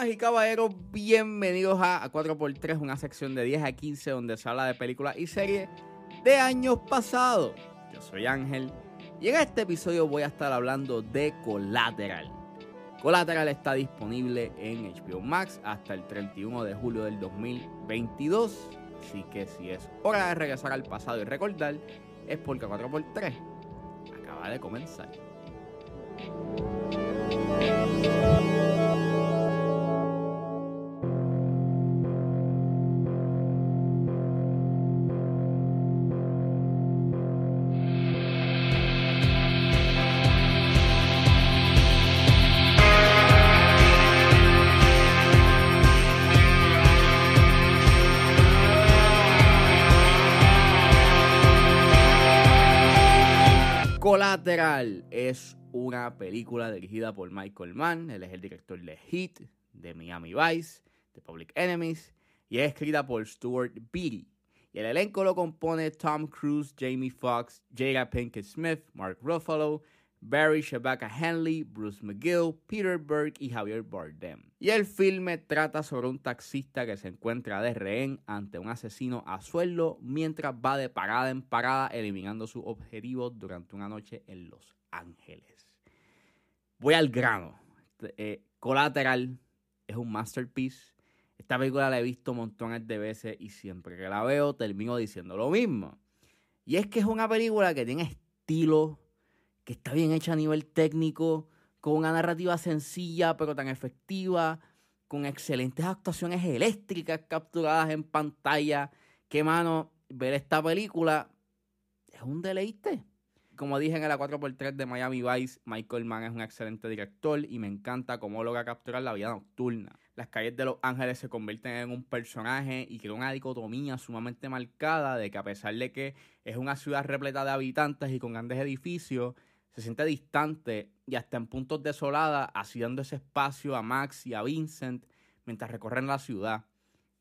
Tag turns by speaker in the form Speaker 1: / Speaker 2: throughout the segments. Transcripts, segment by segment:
Speaker 1: Damas y caballeros, bienvenidos a, 4x3, una sección de 10 a 15 donde se habla de películas y series de años pasados. Yo soy Ángel y en este episodio voy a estar hablando de Collateral. Collateral está disponible en HBO Max hasta el 31 de julio del 2022, así que si es hora de regresar al pasado y recordar, es porque 4x3 acaba de comenzar. Collateral es una película dirigida por Michael Mann. Él es el director de Heat, de Miami Vice, de Public Enemies y es escrita por Stuart Beatty. Y el elenco lo compone Tom Cruise, Jamie Foxx, Jada Pinkett Smith, Mark Ruffalo, Barry Shabaka Henley, Bruce McGill, Peter Berg y Javier Bardem. Y el filme trata sobre un taxista que se encuentra de rehén ante un asesino a sueldo mientras va de parada en parada eliminando sus objetivos durante una noche en Los Ángeles. Voy al grano. Eh, Collateral es un masterpiece. Esta película la he visto montones de veces y siempre que la veo termino diciendo lo mismo. Y es que es una película que tiene estilo, está bien hecha a nivel técnico, con una narrativa sencilla pero tan efectiva, con excelentes actuaciones eléctricas capturadas en pantalla. Que mano, ver esta película es un deleite. Como dije en la 4x3 de Miami Vice, Michael Mann es un excelente director y me encanta cómo logra capturar la vida nocturna. Las calles de Los Ángeles se convierten en un personaje y crea una dicotomía sumamente marcada de que a pesar de que es una ciudad repleta de habitantes y con grandes edificios, se siente distante y hasta en puntos desolada, así dando ese espacio a Max y a Vincent mientras recorren la ciudad.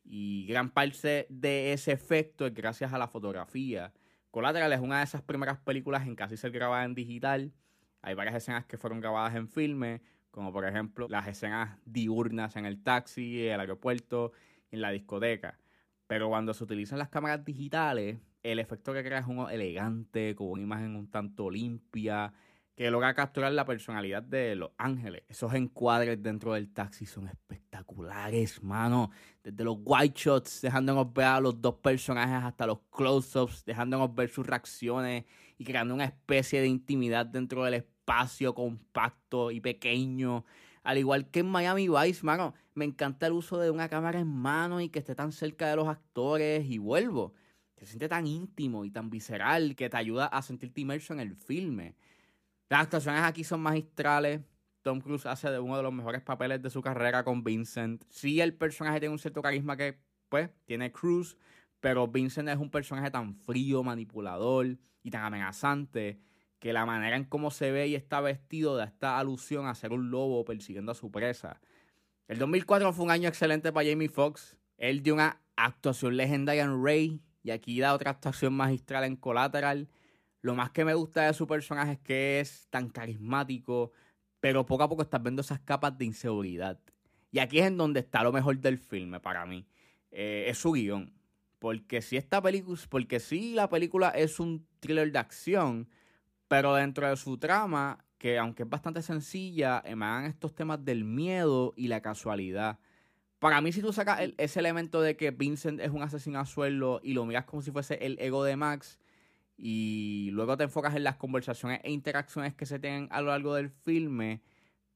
Speaker 1: Y gran parte de ese efecto es gracias a la fotografía. Collateral es una de esas primeras películas en casi ser grabada en digital. Hay varias escenas que fueron grabadas en filme, como por ejemplo las escenas diurnas en el taxi, el aeropuerto, en la discoteca. Pero cuando se utilizan las cámaras digitales, el efecto que crea es uno elegante, con una imagen un tanto limpia, que logra capturar la personalidad de Los Ángeles. Esos encuadres dentro del taxi son espectaculares, mano. Desde los white shots, dejándonos ver a los dos personajes hasta los close-ups, dejándonos ver sus reacciones y creando una especie de intimidad dentro del espacio compacto y pequeño. Al igual que en Miami Vice, mano, me encanta el uso de una cámara en mano y que esté tan cerca de los actores y vuelvo se siente tan íntimo y tan visceral que te ayuda a sentirte inmerso en el filme. Las actuaciones aquí son magistrales. Tom Cruise hace de uno de los mejores papeles de su carrera con Vincent. Sí, el personaje tiene un cierto carisma que, pues, tiene Cruise, pero Vincent es un personaje tan frío, manipulador y tan amenazante que la manera en cómo se ve y está vestido da esta alusión a ser un lobo persiguiendo a su presa. El 2004 fue un año excelente para Jamie Foxx. Él dio una actuación legendaria en Ray y aquí da otra actuación magistral en Collateral. Lo más que me gusta de su personaje es que es tan carismático, pero poco a poco estás viendo esas capas de inseguridad. Y aquí es en donde está lo mejor del filme para mí. Eh, es su guion. Porque si esta película, porque si la película es un thriller de acción, pero dentro de su trama, que aunque es bastante sencilla, emanan estos temas del miedo y la casualidad. Para mí, si tú sacas ese elemento de que Vincent es un asesino a sueldo y lo miras como si fuese el ego de Max, y luego te enfocas en las conversaciones e interacciones que se tienen a lo largo del filme,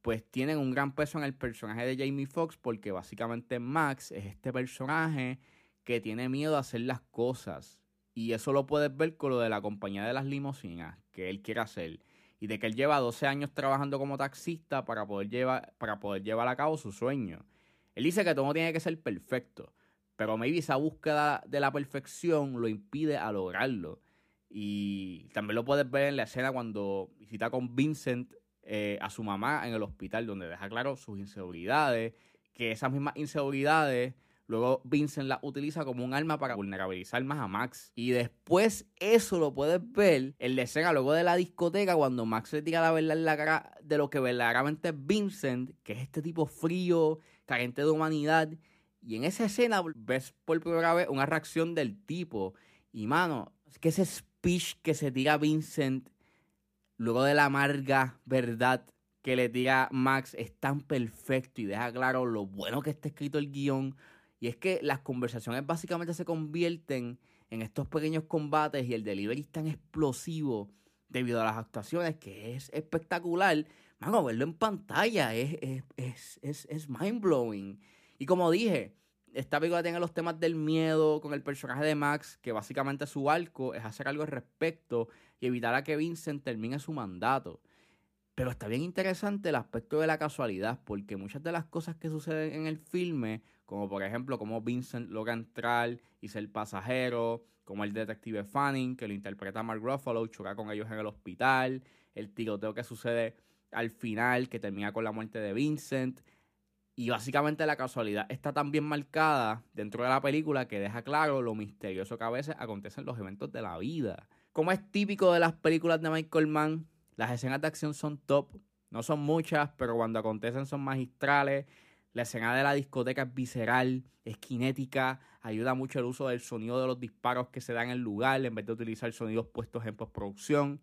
Speaker 1: pues tienen un gran peso en el personaje de Jamie Foxx, porque básicamente Max es este personaje que tiene miedo a hacer las cosas. Y eso lo puedes ver con lo de la compañía de las limusinas que él quiere hacer. Y de que él lleva 12 años trabajando como taxista para poder llevar, para poder llevar a cabo su sueño. Él dice que todo tiene que ser perfecto, pero maybe esa búsqueda de la perfección lo impide a lograrlo. Y también lo puedes ver en la escena cuando visita con Vincent eh, a su mamá en el hospital, donde deja claro sus inseguridades, que esas mismas inseguridades Luego Vincent la utiliza como un arma para vulnerabilizar más a Max. Y después eso lo puedes ver en la escena luego de la discoteca cuando Max le tira la verdad en la cara de lo que verdaderamente es Vincent, que es este tipo frío, carente de humanidad. Y en esa escena ves por primera vez una reacción del tipo. Y mano, es que ese speech que se tira Vincent luego de la amarga verdad que le tira Max es tan perfecto y deja claro lo bueno que está escrito el guion. Y es que las conversaciones básicamente se convierten en estos pequeños combates y el delivery es tan explosivo debido a las actuaciones que es espectacular. Mano, verlo en pantalla es, es, es, es mind blowing. Y como dije, esta película tiene los temas del miedo con el personaje de Max, que básicamente su arco es hacer algo al respecto y evitar a que Vincent termine su mandato. Pero está bien interesante el aspecto de la casualidad, porque muchas de las cosas que suceden en el filme, como por ejemplo cómo Vincent logra entrar y ser pasajero, como el detective Fanning, que lo interpreta Mark Ruffalo, choca con ellos en el hospital, el tiroteo que sucede al final, que termina con la muerte de Vincent, y básicamente la casualidad está tan bien marcada dentro de la película que deja claro lo misterioso que a veces acontecen los eventos de la vida. Como es típico de las películas de Michael Mann, las escenas de acción son top. No son muchas, pero cuando acontecen son magistrales. La escena de la discoteca es visceral, es cinética, ayuda mucho el uso del sonido de los disparos que se dan en el lugar en vez de utilizar sonidos puestos en postproducción.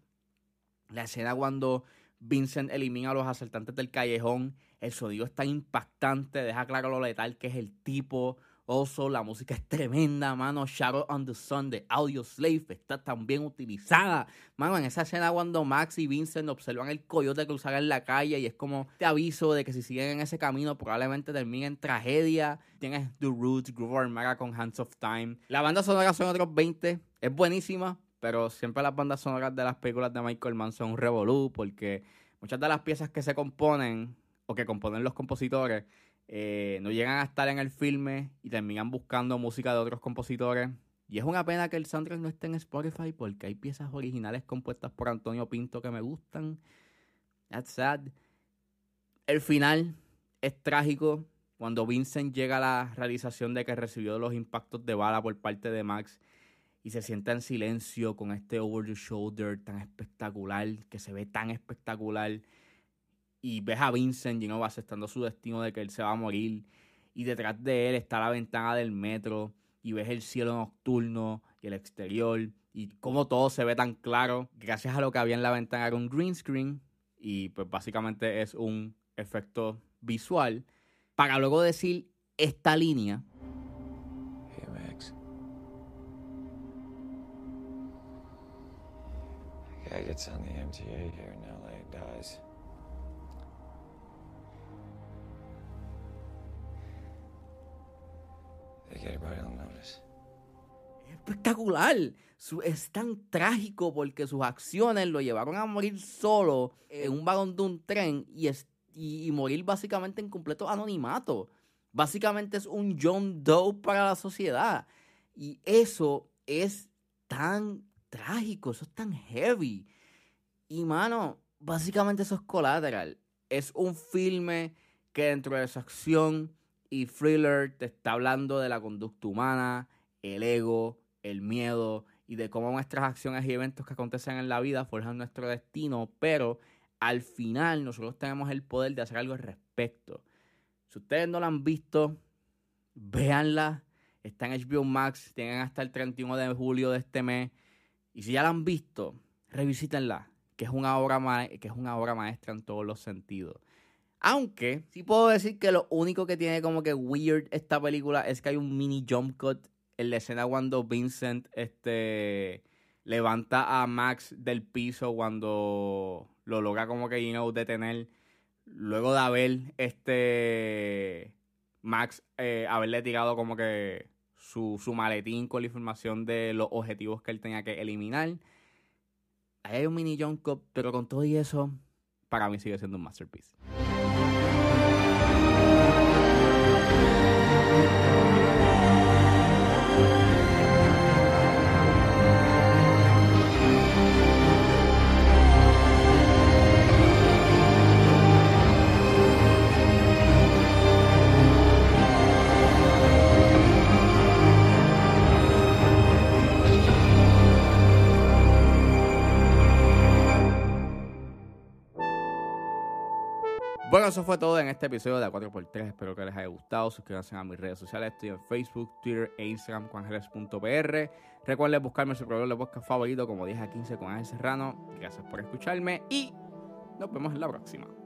Speaker 1: La escena cuando Vincent elimina a los asaltantes del callejón, el sonido es tan impactante, deja claro lo letal que es el tipo. Oso, la música es tremenda, mano. Shadow on the Sun de Audio Slave está tan bien utilizada. Mano, en esa escena cuando Max y Vincent observan el coyote cruzar en la calle y es como te aviso de que si siguen en ese camino probablemente terminen en tragedia. Tienes The Roots, Groove Armada con Hands of Time. La banda sonora son otros 20. Es buenísima, pero siempre las bandas sonoras de las películas de Michael Mann son un revolú porque muchas de las piezas que se componen o que componen los compositores eh, no llegan a estar en el filme y terminan buscando música de otros compositores. Y es una pena que el soundtrack no esté en Spotify porque hay piezas originales compuestas por Antonio Pinto que me gustan. That's sad. El final es trágico cuando Vincent llega a la realización de que recibió los impactos de bala por parte de Max y se sienta en silencio con este over the shoulder tan espectacular, que se ve tan espectacular y ves a Vincent, know, aceptando su destino de que él se va a morir. Y detrás de él está la ventana del metro y ves el cielo nocturno y el exterior y cómo todo se ve tan claro. Gracias a lo que había en la ventana era un green screen y pues básicamente es un efecto visual para luego decir esta línea. Espectacular. es tan trágico porque sus acciones lo llevaron a morir solo en un vagón de un tren y, y, morir básicamente en completo anonimato. Básicamente es un John Doe para la sociedad. Y eso es tan trágico, eso es tan heavy. Y mano, básicamente eso es collateral. Es un filme que dentro de su acción y thriller te está hablando de la conducta humana, el ego, el miedo y de cómo nuestras acciones y eventos que acontecen en la vida forjan nuestro destino, pero al final nosotros tenemos el poder de hacer algo al respecto. Si ustedes no la han visto, véanla. Está en HBO Max, tienen hasta el 31 de julio de este mes. Y si ya la han visto, revisítenla, que es una obra, que es una obra maestra en todos los sentidos. Aunque sí puedo decir que lo único que tiene como que weird esta película es que hay un mini jump cut en la escena cuando Vincent este, levanta a Max del piso cuando lo logra como que, you know, detener. Luego de haber este Max eh, haberle tirado como que su, su maletín con la información de los objetivos que él tenía que eliminar. Ahí hay un mini jump cut, pero con todo y eso, para mí sigue siendo un masterpiece. Bueno, eso fue todo en este episodio de A4x3. Espero que les haya gustado. Suscríbanse a mis redes sociales. Estoy en Facebook, Twitter e Instagram con Ángeles.pr. Recuerden buscarme su programa de podcast favorito como 10 a 15 con Ángel Serrano. Gracias por escucharme y nos vemos en la próxima.